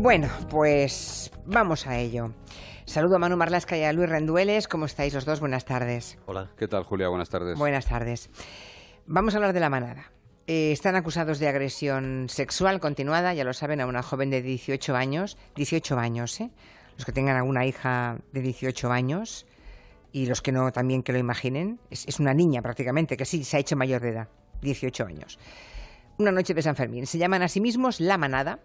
Bueno, pues vamos a ello. Saludo a Manu Marlasca y a Luis Rendueles. ¿Cómo estáis los dos? Buenas tardes. Hola. ¿Qué tal, Julia? Buenas tardes. Buenas tardes. Vamos a hablar de la manada. Eh, están acusados de agresión sexual continuada, ya lo saben, a una joven de 18 años. 18 años, ¿eh? Los que tengan alguna hija de 18 años y los que no también que lo imaginen. Es, es una niña prácticamente, que sí, se ha hecho mayor de edad. 18 años una noche de San Fermín. Se llaman a sí mismos La Manada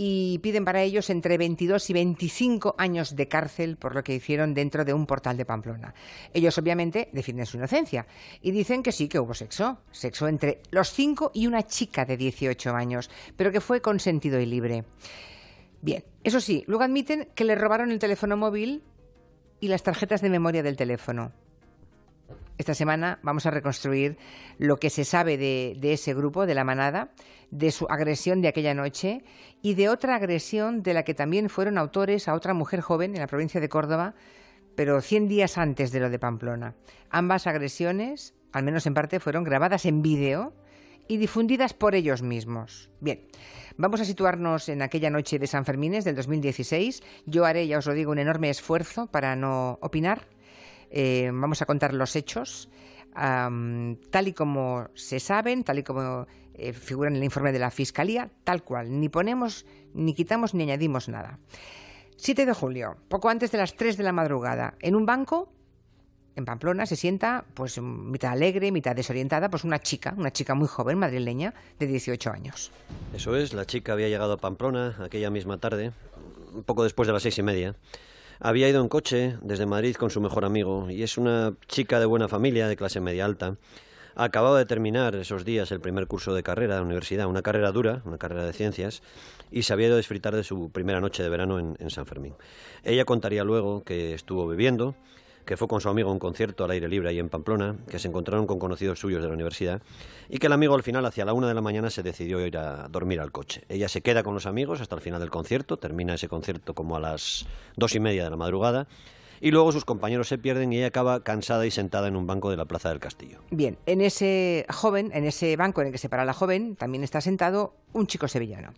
y piden para ellos entre 22 y 25 años de cárcel por lo que hicieron dentro de un portal de Pamplona. Ellos obviamente defienden su inocencia y dicen que sí que hubo sexo, sexo entre los cinco y una chica de 18 años, pero que fue consentido y libre. Bien, eso sí, luego admiten que le robaron el teléfono móvil y las tarjetas de memoria del teléfono. Esta semana vamos a reconstruir lo que se sabe de, ese grupo, de la manada, de su agresión de aquella noche y de otra agresión de la que también fueron autores a otra mujer joven en la provincia de Córdoba, pero 100 días antes de lo de Pamplona. Ambas agresiones, al menos en parte, fueron grabadas en vídeo y difundidas por ellos mismos. Bien, vamos a situarnos en aquella noche de San Fermines del 2016. Yo haré, ya os lo digo, un enorme esfuerzo para no opinar eh, vamos a contar los hechos tal y como se saben, tal y como eh, figuran en el informe de la Fiscalía, tal cual. Ni ponemos, ni quitamos, ni añadimos nada. 7 de julio, poco antes de las 3 de la madrugada, en un banco en Pamplona se sienta, pues mitad alegre, mitad desorientada, pues una chica, una chica muy joven, madrileña, de 18 años. Eso es, la chica había llegado a Pamplona aquella misma tarde, un poco después de las seis y media. Había ido en coche desde Madrid con su mejor amigo y es una chica de buena familia, de clase media alta. Acababa de terminar esos días el primer curso de carrera de universidad, una carrera dura, una carrera de ciencias, y se había ido a disfrutar de su primera noche de verano en San Fermín. Ella contaría luego que estuvo bebiendo, que fue con su amigo a un concierto al aire libre ahí en Pamplona, que se encontraron con conocidos suyos de la universidad, y que el amigo al final, hacia la una de la mañana, se decidió ir a dormir al coche. Ella se queda con los amigos hasta el final del concierto, termina ese concierto como a las dos y media de la madrugada, y luego sus compañeros se pierden y ella acaba cansada y sentada en un banco de la Plaza del Castillo. Bien, en ese joven, en ese banco en el que se para la joven, también está sentado un chico sevillano.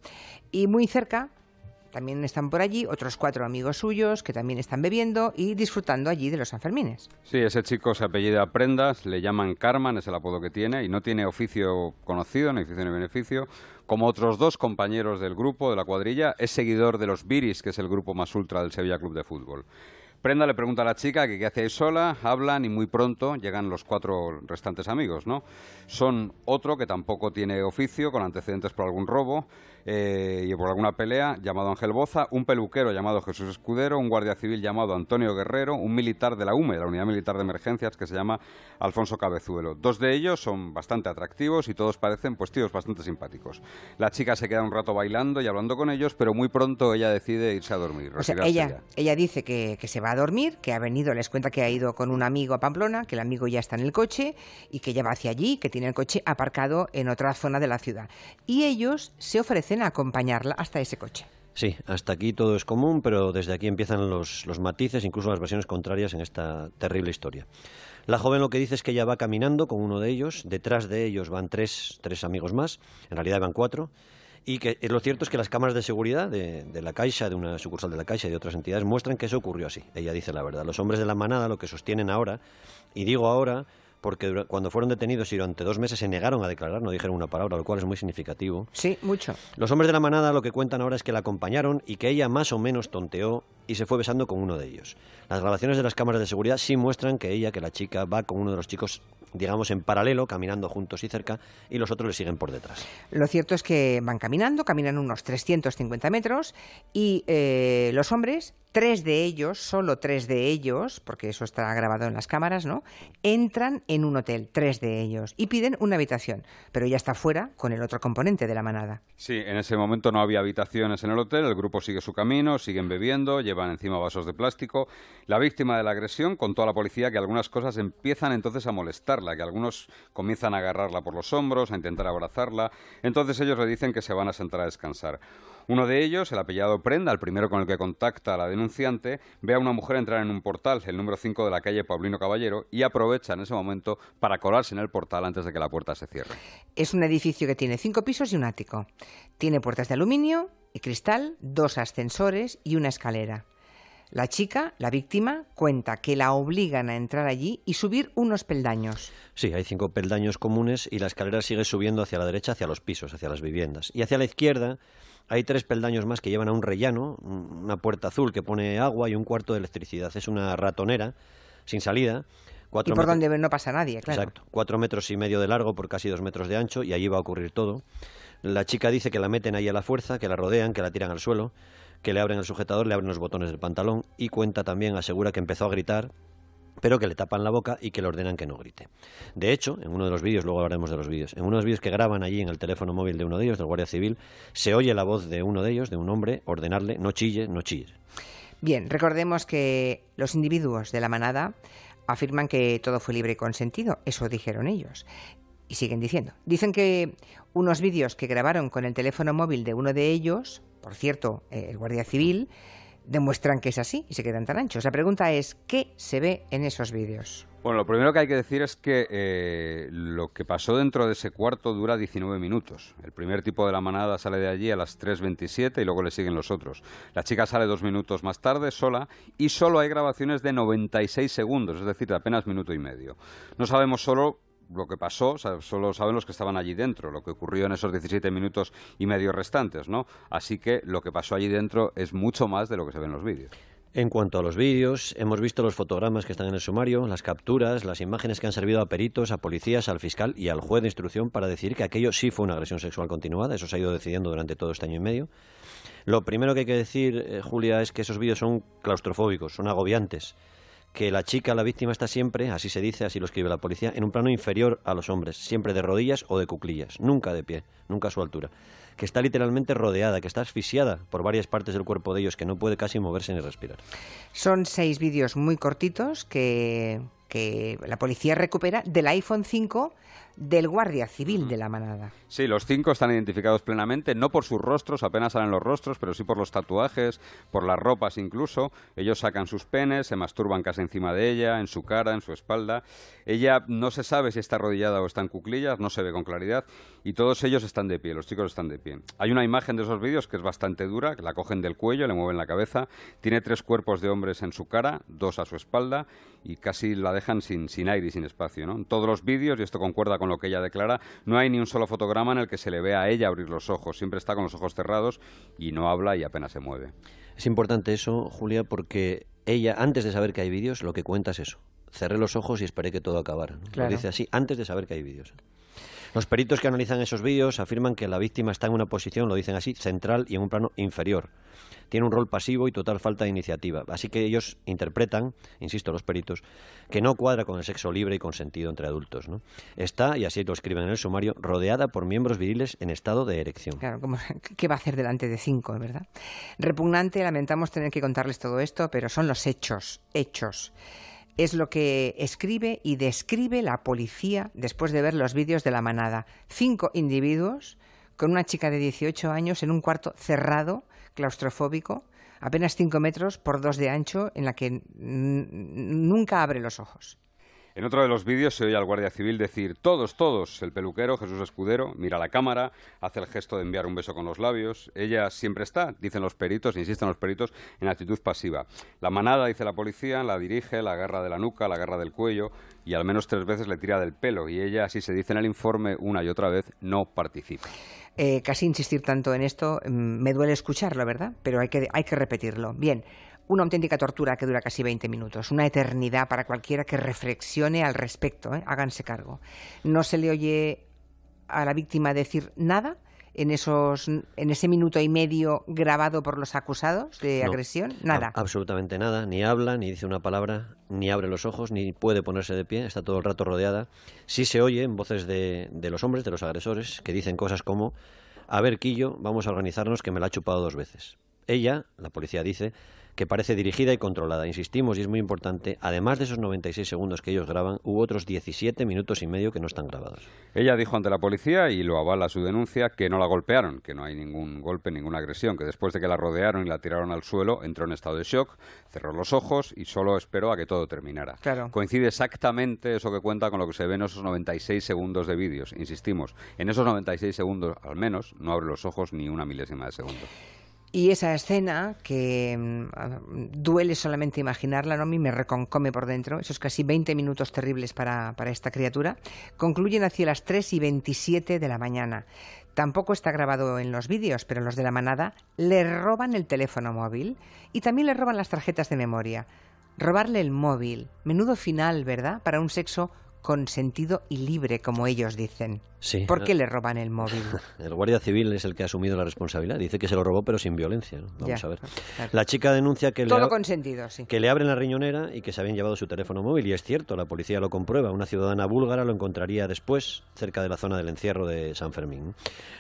Y muy cerca, también están por allí otros cuatro amigos suyos que también están bebiendo y disfrutando allí de los Sanfermines. Sí, ese chico se apellida Prendas, le llaman Carman, es el apodo que tiene, y no tiene oficio conocido, ni oficio ni beneficio. Como otros dos compañeros del grupo, de la cuadrilla, es seguidor de los Viris, que es el grupo más ultra del Sevilla Club de Fútbol. Prenda le pregunta a la chica que qué hace ahí sola, hablan y muy pronto llegan los cuatro restantes amigos, ¿no? Son otro que tampoco tiene oficio, con antecedentes por algún robo, eh, y por alguna pelea, llamado Ángel Boza, un peluquero llamado Jesús Escudero, un guardia civil llamado Antonio Guerrero, un militar de la UME, la Unidad Militar de Emergencias, que se llama Alfonso Cabezuelo. Dos de ellos son bastante atractivos y todos parecen pues tíos bastante simpáticos. La chica se queda un rato bailando y hablando con ellos, pero muy pronto ella decide irse a dormir. ella, ella dice que, que se va a dormir, que ha venido, les cuenta que ha ido con un amigo a Pamplona, que el amigo ya está en el coche y que ya va hacia allí, que tiene el coche aparcado en otra zona de la ciudad. Y ellos se ofrecen a acompañarla hasta ese coche. Sí, hasta aquí todo es común, pero desde aquí empiezan los, los, matices, incluso las versiones contrarias en esta terrible historia. La joven lo que dice es que ella va caminando con uno de ellos, detrás de ellos van tres, tres amigos más, en realidad van cuatro, y que eh, lo cierto es que las cámaras de seguridad de, de, la Caixa, de una sucursal de la Caixa y de otras entidades muestran que eso ocurrió así. Ella dice la verdad. Los hombres de la manada lo que sostienen ahora, y digo ahora porque cuando fueron detenidos y durante dos meses se negaron a declarar, no dijeron una palabra, lo cual es muy significativo. Sí, mucho. Los hombres de la manada lo que cuentan ahora es que la acompañaron y que ella más o menos tonteó y se fue besando con uno de ellos. Las grabaciones de las cámaras de seguridad sí muestran que ella, que la chica, va con uno de los chicos digamos, en paralelo, caminando juntos y cerca, y los otros le siguen por detrás. Lo cierto es que van caminando, caminan unos 350 metros, y eh, los hombres, tres de ellos, solo tres de ellos, porque eso está grabado en las cámaras, ¿no? Entran en un hotel, tres de ellos, y piden una habitación, pero ella está fuera con el otro componente de la manada. Sí, en ese momento no había habitaciones en el hotel, el grupo sigue su camino, siguen bebiendo, llevan encima vasos de plástico. La víctima de la agresión contó a la policía que algunas cosas empiezan entonces a molestar que algunos comienzan a agarrarla por los hombros, a intentar abrazarla. Entonces ellos le dicen que se van a sentar a descansar. Uno de ellos, el apellado Prenda, el primero con el que contacta a la denunciante, ve a una mujer entrar en un portal, el número 5 de la calle Paulino Caballero, y aprovecha en ese momento para colarse en el portal antes de que la puerta se cierre. Es un edificio que tiene cinco pisos y un ático. Tiene puertas de aluminio cristal, dos ascensores y una escalera. La chica, la víctima, cuenta que la obligan a entrar allí y subir unos peldaños. Sí, hay cinco peldaños comunes y la escalera sigue subiendo hacia la derecha, hacia los pisos, hacia las viviendas. Y hacia la izquierda hay tres peldaños más que llevan a un rellano, una puerta azul que pone agua y un cuarto de electricidad. Es una ratonera sin salida. y por donde no pasa nadie, claro. Exacto. Cuatro metros y medio de largo por casi dos metros de ancho y allí va a ocurrir todo. La chica dice que la meten ahí a la fuerza, que la rodean, que la tiran al suelo que le abren el sujetador, le abren los botones del pantalón y cuenta también, asegura que empezó a gritar pero que le tapan la boca y que le ordenan que no grite. De hecho, en uno de los vídeos, luego hablaremos de los vídeos, en uno de los vídeos que graban allí en el teléfono móvil de uno de ellos, del Guardia Civil, se oye la voz de uno de ellos, de un hombre, ordenarle no chille, no chille. Bien, recordemos que los individuos de la manada afirman que todo fue libre y consentido, eso dijeron ellos. Y siguen diciendo. Dicen que unos vídeos que grabaron con el teléfono móvil de uno de ellos por cierto, eh, el Guardia Civil, demuestran que es así y se quedan tan anchos. La pregunta es, ¿qué se ve en esos vídeos? Bueno, lo primero que hay que decir es que eh, lo que pasó dentro de ese cuarto dura 19 minutos. El primer tipo de la manada sale de allí a las 3.27 y luego le siguen los otros. La chica sale dos minutos más tarde, sola, y solo hay grabaciones de 96 segundos, es decir, de apenas minuto y medio. No sabemos solo lo que pasó, solo saben los que estaban allí dentro, lo que ocurrió en esos 17 minutos y medio restantes, ¿no? Así que lo que pasó allí dentro es mucho más de lo que se ve en los vídeos. En cuanto a los vídeos, hemos visto los fotogramas que están en el sumario, las capturas, las imágenes que han servido a peritos, a policías, al fiscal y al juez de instrucción para decir que aquello sí fue una agresión sexual continuada. Eso se ha ido decidiendo durante todo este año y medio. Lo primero que hay que decir, eh, Julia, es que esos vídeos son claustrofóbicos, son agobiantes que la chica, la víctima, está siempre, así se dice, así lo escribe la policía, en un plano inferior a los hombres, siempre de rodillas o de cuclillas, nunca de pie, nunca a su altura, que está literalmente rodeada, que está asfixiada por varias partes del cuerpo de ellos, que no puede casi moverse ni respirar. Son seis vídeos muy cortitos que, que la policía recupera del iPhone 5 del guardia civil de la manada. Sí, los cinco están identificados plenamente, no por sus rostros, apenas salen los rostros, pero sí por los tatuajes, por las ropas incluso. Ellos sacan sus penes, se masturban casi encima de ella, en su cara, en su espalda. Ella no se sabe si está arrodillada o está en cuclillas, no se ve con claridad, y todos ellos están de pie, los chicos están de pie. Hay una imagen de esos vídeos que es bastante dura, que la cogen del cuello, le mueven la cabeza, tiene tres cuerpos de hombres en su cara, dos a su espalda, y casi la dejan sin, sin aire y sin espacio. ¿no? En todos los vídeos, y esto concuerda con lo que ella declara, no hay ni un solo fotograma en el que se le vea a ella abrir los ojos. Siempre está con los ojos cerrados y no habla y apenas se mueve. Es importante eso, Julia, porque ella, antes de saber que hay vídeos, lo que cuenta es eso. Cerré los ojos y esperé que todo acabara. Lo dice así, antes de saber que hay vídeos. Los peritos que analizan esos vídeos afirman que la víctima está en una posición, lo dicen así, central y en un plano inferior. Tiene un rol pasivo y total falta de iniciativa. Así que ellos interpretan, insisto, los peritos, que no cuadra con el sexo libre y consentido entre adultos. Está, y así lo escriben en el sumario, rodeada por miembros viriles en estado de erección. Claro, ¿qué va a hacer delante de cinco, verdad? Repugnante, lamentamos tener que contarles todo esto, pero son los hechos, hechos es lo que escribe y describe la policía después de ver los vídeos de la manada. Cinco individuos con una chica de 18 años en un cuarto cerrado, claustrofóbico, apenas cinco metros por dos de ancho, en la que nunca abre los ojos. En otro de los vídeos se oye al guardia civil decir todos, todos. El peluquero, Jesús Escudero, mira la cámara, hace el gesto de enviar un beso con los labios. Ella siempre está, dicen los peritos, insisten los peritos, en actitud pasiva. La manada, dice la policía, la dirige, la agarra de la nuca, la agarra del cuello y al menos tres veces le tira del pelo. Y ella, así se dice en el informe, una y otra vez, no participa. Eh, casi insistir tanto en esto, mm, me duele escucharlo, ¿verdad? Pero hay que, hay que repetirlo. Bien, una auténtica tortura que dura casi 20 minutos, una eternidad para cualquiera que reflexione al respecto, ¿eh? háganse cargo. No se le oye a la víctima decir nada en esos en ese minuto y medio grabado por los acusados de agresión, nada. absolutamente nada, ni habla, ni dice una palabra, ni abre los ojos, ni puede ponerse de pie, está todo el rato rodeada. Sí se oyen voces de, de los hombres, de los agresores, que dicen cosas como a ver, Quillo, vamos a organizarnos que me la ha chupado dos veces. Ella, la policía dice, que parece dirigida y controlada. Insistimos, y es muy importante, además de esos 96 segundos que ellos graban, hubo otros 17 minutos y medio que no están grabados. Ella dijo ante la policía, y lo avala su denuncia, que no la golpearon, que no hay ningún golpe, ninguna agresión, que después de que la rodearon y la tiraron al suelo, entró en estado de shock, cerró los ojos y solo esperó a que todo terminara. Coincide exactamente eso que cuenta con lo que se ve en esos 96 segundos de vídeos. Insistimos, en esos 96 segundos al menos no abre los ojos ni una milésima de segundo. Y esa escena, que mm, duele solamente imaginarla, ¿no? a mí me reconcome por dentro, esos casi 20 minutos terribles para, para esta criatura, concluyen hacia las 3 y 27 de la mañana. Tampoco está grabado en los vídeos, pero los de la manada le roban el teléfono móvil y también le roban las tarjetas de memoria. Robarle el móvil, menudo final, ¿verdad? Para un sexo consentido y libre, como ellos dicen. Sí. ¿Por qué le roban el móvil? El guardia civil es el que ha asumido la responsabilidad. Dice que se lo robó, pero sin violencia. ¿no? Vamos Ya, a ver. claro. La chica denuncia que le, Todo consentido, sí. que le abren la riñonera y que se habían llevado su teléfono móvil. Y es cierto, la policía lo comprueba. Una ciudadana búlgara lo encontraría después, cerca de la zona del encierro de San Fermín.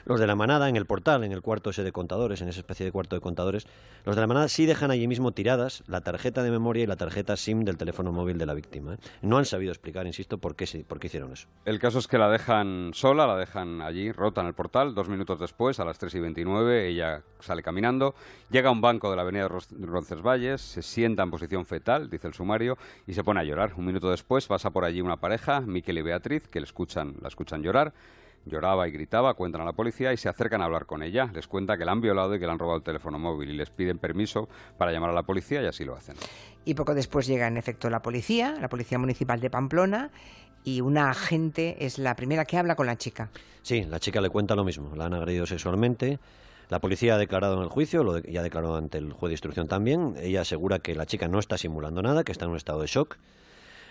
Los de la manada, en el portal, en el cuarto ese de contadores, en esa especie de cuarto de contadores, los de la manada sí dejan allí mismo tiradas la tarjeta de memoria y la tarjeta SIM del teléfono móvil de la víctima. ¿eh? No han sabido explicar, insisto, por qué, sí- por qué hicieron eso. El caso es que la dejan sola, la dejan allí, rota en el portal. Dos minutos después, a las 3 y 29, ella sale caminando, llega a un banco de la avenida Roncesvalles, se sienta en posición fetal, dice el sumario, y se pone a llorar. Un minuto después pasa por allí una pareja, Miquel y Beatriz, que le escuchan, la escuchan llorar. Lloraba y gritaba, cuentan a la policía y se acercan a hablar con ella. Les cuenta que la han violado y que le han robado el teléfono móvil y les piden permiso para llamar a la policía y así lo hacen. Y poco después llega en efecto la policía, la Policía Municipal de Pamplona, y una agente es la primera que habla con la chica. Sí, la chica le cuenta lo mismo. La han agredido sexualmente. La policía ha declarado en el juicio, lo de- y ha declarado ante el juez de instrucción también. Ella asegura que la chica no está simulando nada, que está en un estado de shock.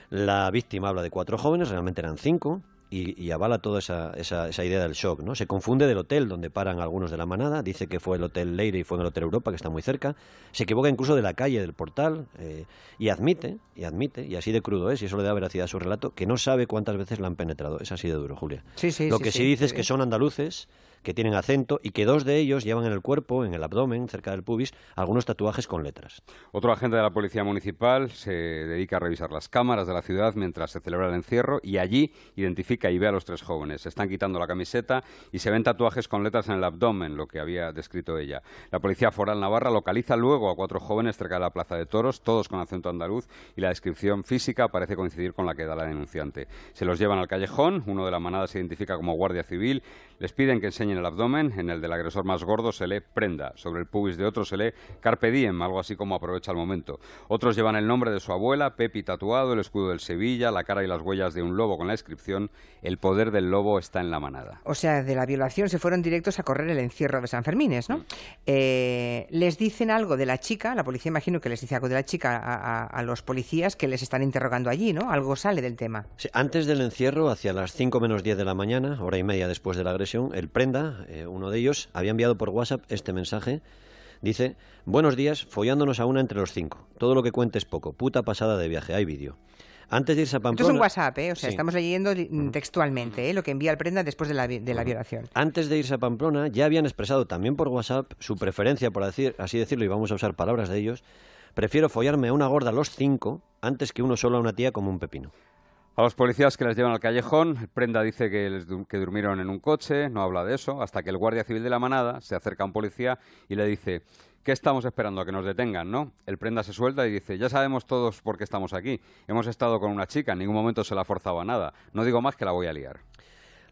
La víctima habla de cuatro jóvenes, realmente eran cinco, y, y avala toda esa, esa, esa idea del shock. ¿no? Se confunde del hotel donde paran algunos de la manada, dice que fue el Hotel Leire y fue en el Hotel Europa, que está muy cerca. Se equivoca incluso de la calle, del portal, eh, y admite, y admite, y así de crudo es, y eso le da veracidad a su relato, que no sabe cuántas veces la han penetrado. Es así de duro, Julia. Sí, sí, Lo sí, que sí, sí, dice es que son andaluces, que tienen acento y que dos de ellos llevan en el cuerpo, en el abdomen, cerca del pubis, algunos tatuajes con letras. Otro agente de la Policía Municipal se dedica a revisar las cámaras de la ciudad mientras se celebra el encierro y allí identifica y ve a los tres jóvenes. Se están quitando la camiseta y se ven tatuajes con letras en el abdomen, lo que había descrito ella. La Policía Foral Navarra localiza luego a cuatro jóvenes cerca de la Plaza de Toros, todos con acento andaluz, y la descripción física parece coincidir con la que da la denunciante. Se los llevan al callejón, uno de la manada se identifica como guardia civil, les piden que enseñen el abdomen, en el del agresor más gordo se lee prenda, sobre el pubis de otro se lee carpe diem, algo así como aprovecha el momento. Otros llevan el nombre de su abuela, Pepi tatuado, el escudo del Sevilla, la cara y las huellas de un lobo con la inscripción El poder del lobo está en la manada. O sea, de la violación se fueron directos a correr el encierro de San Fermines, ¿no? Eh, les dicen algo de la chica, la policía imagino que les dice algo de la chica a, a- a los policías que les están interrogando allí, ¿no? Algo sale del tema. Sí, antes del encierro, hacia las 5 menos 10 de la mañana, hora y media después de la agresión, el prenda, eh, uno de ellos, había enviado por WhatsApp este mensaje. Dice, buenos días, follándonos a una entre los cinco. Todo lo que cuente es poco. Puta pasada de viaje, hay vídeo. Antes de irse a Esto Pamplona... es un WhatsApp, ¿eh? O sea, Sí. estamos leyendo textualmente ¿eh? lo que envía el prenda después de la, de la violación. Antes de irse a Pamplona ya habían expresado también por WhatsApp su preferencia, por decir, así decirlo, y vamos a usar palabras de ellos. Prefiero follarme a una gorda a los cinco antes que uno solo a una tía como un pepino. A los policías que les llevan al callejón, Prenda dice que, les que durmieron en un coche, no habla de eso, hasta que el guardia civil de la manada se acerca a un policía y le dice, ¿qué estamos esperando? A que nos detengan, ¿no? El Prenda se suelta y dice, ya sabemos todos por qué estamos aquí. Hemos estado con una chica, en ningún momento se la ha forzado a nada. No digo más que la voy a liar.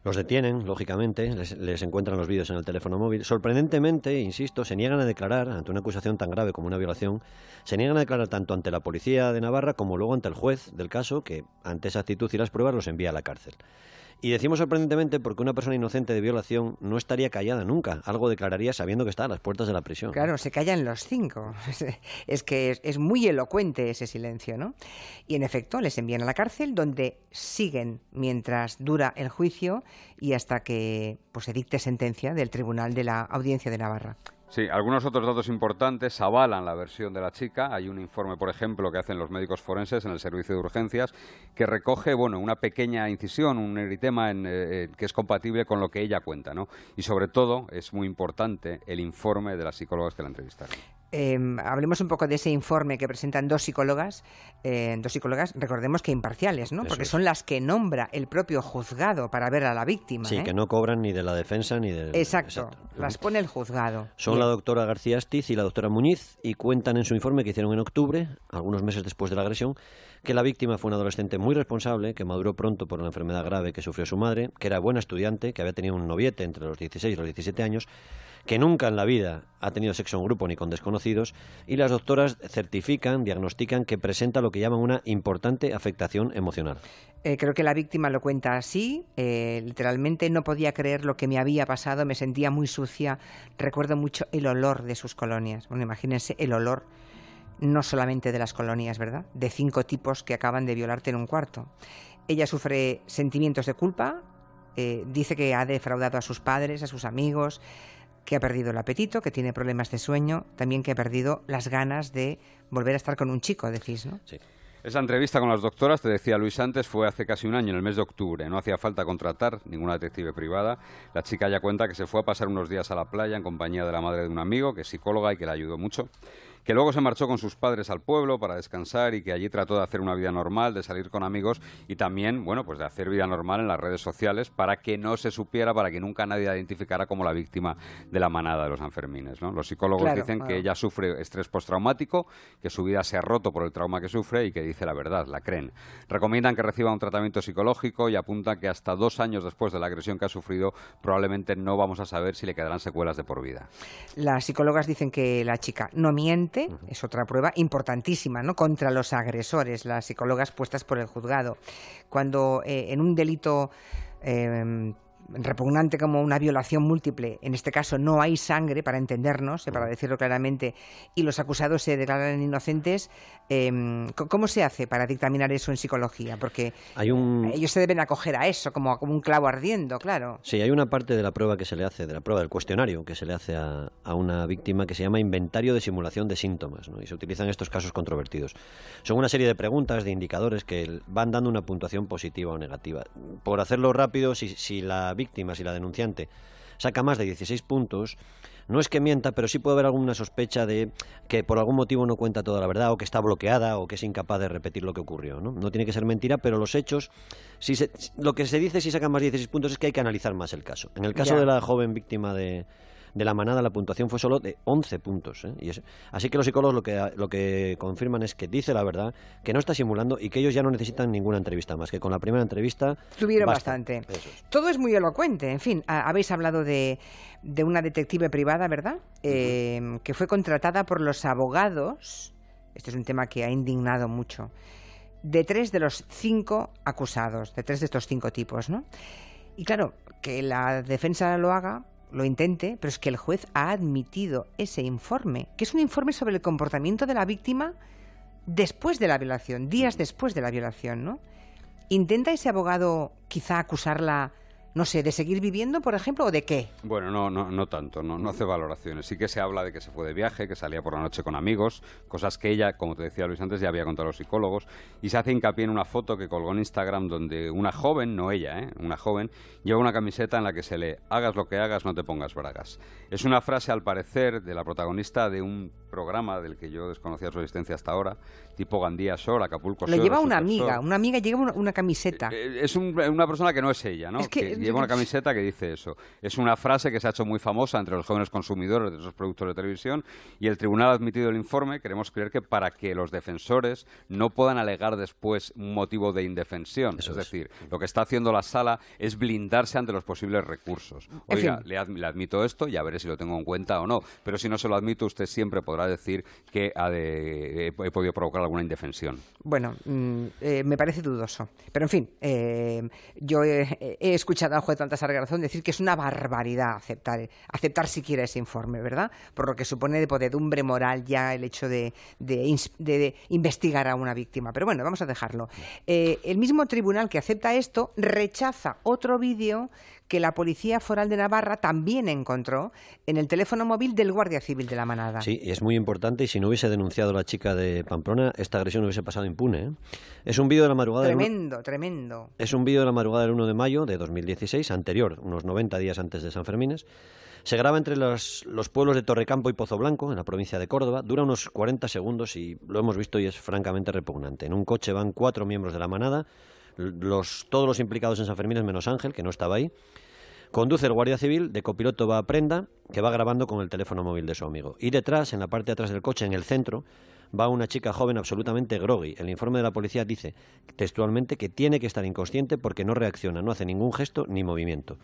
Los detienen, lógicamente, les, encuentran los vídeos en el teléfono móvil. Sorprendentemente, insisto, se niegan a declarar ante una acusación tan grave como una violación, se niegan a declarar tanto ante la policía de Navarra como luego ante el juez del caso, que ante esa actitud y las pruebas los envía a la cárcel. Y decimos sorprendentemente porque una persona inocente de violación no estaría callada nunca, algo declararía sabiendo que está a las puertas de la prisión. Claro, se callan los cinco. Es que es, es muy elocuente ese silencio, ¿no? Y en efecto, les envían a la cárcel donde siguen mientras dura el juicio y hasta que pues, se dicte sentencia del Tribunal de la Audiencia de Navarra. Sí, algunos otros datos importantes avalan la versión de la chica. Hay un informe, por ejemplo, que hacen los médicos forenses en el servicio de urgencias que recoge, bueno, una pequeña incisión, un eritema en, eh, eh, que es compatible con lo que ella cuenta, ¿no? Y sobre todo es muy importante el informe de las psicólogas que la entrevistaron. Eh, hablemos un poco de ese informe que presentan dos psicólogas, eh, dos psicólogas, recordemos que imparciales, ¿no? Eso Porque es. son las que nombra el propio juzgado para ver a la víctima. Sí, ¿eh? que no cobran ni de la defensa ni del... Exacto, las pone el juzgado. Son Bien. la doctora García Astiz y la doctora Muñiz y cuentan en su informe que hicieron en octubre, algunos meses después de la agresión, que la víctima fue una adolescente muy responsable, que maduró pronto por una enfermedad grave que sufrió su madre, que era buena estudiante, que había tenido un noviete entre los 16 y los 17 años, que nunca en la vida ha tenido sexo en grupo ni con desconocidos, y las doctoras certifican, diagnostican que presenta lo que llaman una importante afectación emocional. Eh, creo que la víctima lo cuenta así, eh, literalmente no podía creer lo que me había pasado, me sentía muy sucia, recuerdo mucho el olor de sus colonias. Bueno, imagínense el olor no solamente de las colonias, ¿verdad? De cinco tipos que acaban de violarte en un cuarto. Ella sufre sentimientos de culpa, eh, dice que ha defraudado a sus padres, a sus amigos, que ha perdido el apetito, que tiene problemas de sueño, también que ha perdido las ganas de volver a estar con un chico, decís, ¿no? Sí. Esa entrevista con las doctoras, te decía Luis antes, fue hace casi un año, en el mes de octubre. No hacía falta contratar ninguna detective privada. La chica ya cuenta que se fue a pasar unos días a la playa en compañía de la madre de un amigo, que es psicóloga y que le ayudó mucho que luego se marchó con sus padres al pueblo para descansar y que allí trató de hacer una vida normal, de salir con amigos y también, bueno, pues de hacer vida normal en las redes sociales para que no se supiera, para que nunca nadie la identificara como la víctima de la manada de los Sanfermines. ¿no? Los psicólogos dicen que ella sufre estrés postraumático, que su vida se ha roto por el trauma que sufre y que dice la verdad, la creen. Recomiendan que reciba un tratamiento psicológico y apuntan que hasta dos años después de la agresión que ha sufrido probablemente no vamos a saber si le quedarán secuelas de por vida. Las psicólogas dicen que la chica no miente, es otra prueba importantísima, ¿no? Contra los agresores, las psicólogas puestas por el juzgado. Cuando eh, en un delito eh, repugnante como una violación múltiple, en este caso no hay sangre, para entendernos, eh, para decirlo claramente, y los acusados se declaran inocentes, em, ¿cómo se hace para dictaminar eso en psicología? Porque ellos se deben acoger a eso, como, como un clavo ardiendo, claro. Sí, hay una parte de la prueba que se le hace, de la prueba del cuestionario que se le hace a, una víctima que se llama inventario de simulación de síntomas, y se utilizan estos casos controvertidos. Son una serie de preguntas, de indicadores que van dando una puntuación positiva o negativa. Por hacerlo rápido, si, si la víctima, si la denunciante saca más de 16 puntos, no es que mienta, pero sí puede haber alguna sospecha de que por algún motivo no cuenta toda la verdad o que está bloqueada o que es incapaz de repetir lo que ocurrió. No, no tiene que ser mentira, pero los hechos, si lo que se dice si saca más de 16 puntos es que hay que analizar más el caso. En el caso de la joven víctima de, de la manada la puntuación fue solo de 11 puntos. ¿eh? Y así que los psicólogos lo que, lo que confirman es que dice la verdad, que no está simulando y que ellos ya no necesitan ninguna entrevista más, que con la primera entrevista... Tuvieron bastante. Todo es muy elocuente. En fin, habéis hablado de, de una detective privada, ¿verdad? Eh, que fue contratada por los abogados. Este es un tema que ha indignado mucho de tres de los cinco acusados, de tres de estos cinco tipos, ¿no? Y claro, que la defensa lo haga, lo intente, pero es que el juez ha admitido ese informe, que es un informe sobre el comportamiento de la víctima después de la violación, días después de la violación, ¿no? ¿Intenta ese abogado quizá acusarla no sé, de seguir viviendo, por ejemplo, o de qué? Bueno, no, no, no tanto, no, no hace valoraciones. Sí que se habla de que se fue de viaje, que salía por la noche con amigos, cosas que ella, como te decía Luis antes, ya había contado a los psicólogos, y se hace hincapié en una foto que colgó en Instagram donde una joven, no ella, ¿eh? una joven, lleva una camiseta en la que se lee, hagas lo que hagas, no te pongas bragas. Es una frase, al parecer, de la protagonista de un programa del que yo desconocía su existencia hasta ahora, tipo Gandía Shore, Acapulco. Le lleva una amiga, una amiga lleva una, camiseta. Eh, es una persona que no es ella, ¿no? que, lleva una camiseta que dice eso. Es una frase que se ha hecho muy famosa entre los jóvenes consumidores de esos productos de televisión y el tribunal ha admitido el informe. Queremos creer que para que los defensores no puedan alegar después un motivo de indefensión. es, decir, lo que está haciendo la sala es blindarse ante los posibles recursos. Oiga, le, admito esto, ya veré si lo tengo en cuenta o no. Pero si no se lo admito, usted siempre podrá decir que ha de, he, podido provocar alguna indefensión. Bueno, mm, eh, me parece dudoso. Pero en fin, eh, yo he, he escuchado al juez tantas razón decir que es una barbaridad aceptar, aceptar siquiera ese informe, ¿verdad? Por lo que supone de podedumbre moral ya el hecho de, de, investigar a una víctima. Pero bueno, vamos a dejarlo. Eh, el mismo tribunal que acepta esto rechaza otro vídeo que la Policía Foral de Navarra también encontró en el teléfono móvil del Guardia Civil de la Manada. Sí, y es muy importante y si no hubiese denunciado la chica de Pamplona, esta agresión no hubiese pasado impune. ¿eh? Es un vídeo de la madrugada Tremendo, tremendo. Es un vídeo de la madrugada del 1 de mayo de 2016, anterior, unos 90 días antes de San Fermines. Se graba entre los, los, pueblos de Torrecampo y Pozo Blanco, en la provincia de Córdoba. Dura unos 40 segundos y lo hemos visto y es francamente repugnante. En un coche van cuatro miembros de la manada, todos los implicados en San Fermín menos Ángel, que no estaba ahí. Conduce el guardia civil, de copiloto va a Prenda, que va grabando con el teléfono móvil de su amigo. Y detrás, en la parte de atrás del coche, en el centro, va una chica joven absolutamente groggy. El informe de la policía dice textualmente que tiene que estar inconsciente porque no reacciona, no hace ningún gesto ni movimiento.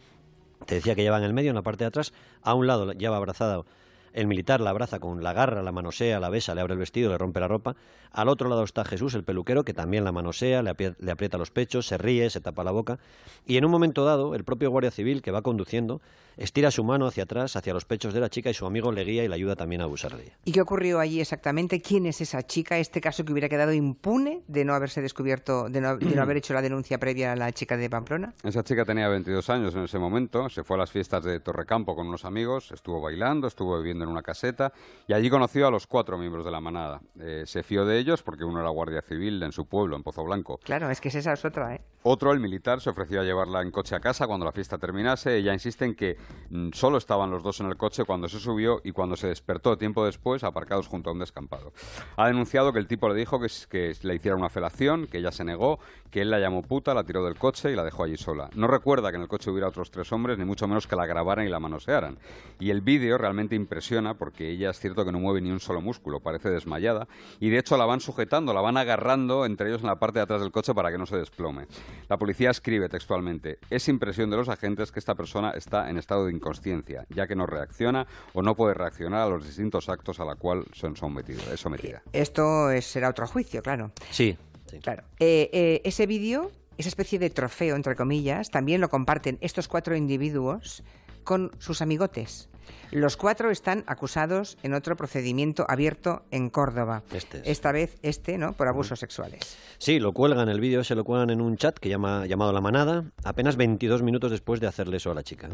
Te decía que lleva en el medio, en la parte de atrás, a un lado lleva abrazado el militar la abraza con la garra, la manosea, la besa, le abre el vestido, le rompe la ropa. Al otro lado está Jesús, el peluquero, que también la manosea, le, aprieta los pechos, se ríe, se tapa la boca. Y en un momento dado, el propio guardia civil que va conduciendo estira su mano hacia atrás, hacia los pechos de la chica y su amigo le guía y le ayuda también a abusar de ella. ¿Y qué ocurrió allí exactamente? ¿Quién es esa chica? Este caso que hubiera quedado impune de no haberse descubierto, de no, de no haber hecho la denuncia previa a la chica de Pamplona. Esa chica tenía 22 años en ese momento, se fue a las fiestas de Torrecampo con unos amigos, estuvo bailando, estuvo en una caseta y allí conoció a los cuatro miembros de la manada. Eh, se fió de ellos porque uno era guardia civil en su pueblo, en Pozo Blanco. Claro, es que esa es otra, ¿eh? Otro, el militar, se ofreció a llevarla en coche a casa cuando la fiesta terminase. Ella insiste en que mm, solo estaban los dos en el coche cuando se subió y cuando se despertó tiempo después, aparcados junto a un descampado. Ha denunciado que el tipo le dijo que, que le hiciera una felación, que ella se negó, que él la llamó puta, la tiró del coche y la dejó allí sola. No recuerda que en el coche hubiera otros tres hombres, ni mucho menos que la grabaran y la manosearan. Y el vídeo realmente impresiona porque ella es cierto que no mueve ni un solo músculo, parece desmayada, y de hecho la van sujetando, la van agarrando entre ellos en la parte de atrás del coche para que no se desplome. La policía escribe textualmente, es impresión de los agentes que esta persona está en estado de inconsciencia, ya que no reacciona o no puede reaccionar a los distintos actos a la cual son sometido, es sometida. Esto será otro juicio, claro. Sí. Claro. Eh, eh, ese vídeo, esa especie de trofeo, entre comillas, también lo comparten estos cuatro individuos con sus amigotes. Los cuatro están acusados en otro procedimiento abierto en Córdoba. Este Esta vez este, ¿no? Por abusos sexuales. Sí, lo cuelgan, el vídeo se lo cuelgan en un chat que llama, llamado La Manada, apenas 22 minutos después de hacerle eso a la chica.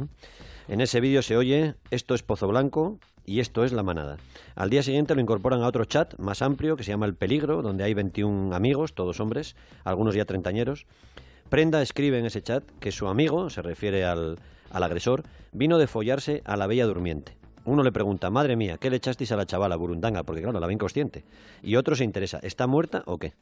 En ese vídeo se oye, esto es Pozo Blanco y esto es La Manada. Al día siguiente lo incorporan a otro chat más amplio que se llama El Peligro, donde hay 21 amigos, todos hombres, algunos ya treintañeros. Prenda escribe en ese chat que su amigo, se refiere al, al agresor, vino de follarse a la bella durmiente. Uno le pregunta, madre mía, ¿qué le echasteis a la chavala burundanga? Porque claro, la ve inconsciente. Y otro se interesa, ¿está muerta o qué?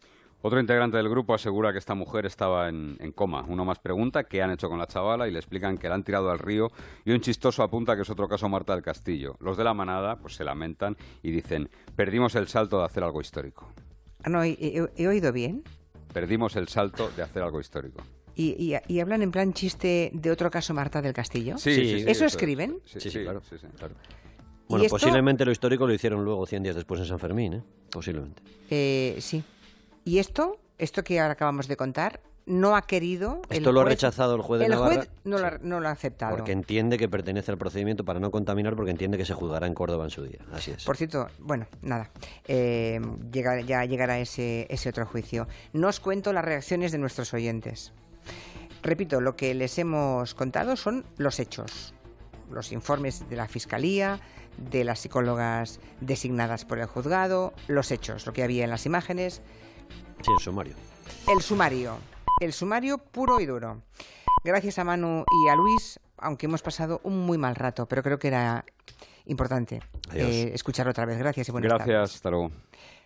Otro integrante del grupo asegura que esta mujer estaba en, coma. Uno más pregunta qué han hecho con la chavala y le explican que la han tirado al río y un chistoso apunta que es otro caso Marta del Castillo. Los de la manada pues se lamentan y dicen perdimos el salto de hacer algo histórico. Ah, no, ¿he, oído bien? Perdimos el salto de hacer algo histórico. Y, hablan en plan chiste de otro caso Marta del Castillo. Sí, sí, ¿Eso escriben? Sí, sí, claro. Bueno, posiblemente lo histórico lo hicieron luego 100 días después en San Fermín, ¿eh? Posiblemente. Eh, sí. ¿Y esto, esto que ahora acabamos de contar, no ha querido. Esto lo ha rechazado el juez de el Navarra. juez no, lo, no, lo, ha aceptado. Porque entiende que pertenece al procedimiento para no contaminar, porque entiende que se juzgará en Córdoba en su día. Así es. Por cierto, bueno, nada. Eh, ya llegará ese, ese otro juicio. No os cuento las reacciones de nuestros oyentes. Repito, lo que les hemos contado son los hechos, los informes de la Fiscalía, de las psicólogas designadas por el juzgado, los hechos, lo que había en las imágenes. Sí, el sumario. El sumario, el sumario puro y duro. Gracias a Manu y a Luis, aunque hemos pasado un muy mal rato, pero creo que era importante eh, escucharlo otra vez. Gracias y buenas Gracias, hasta luego.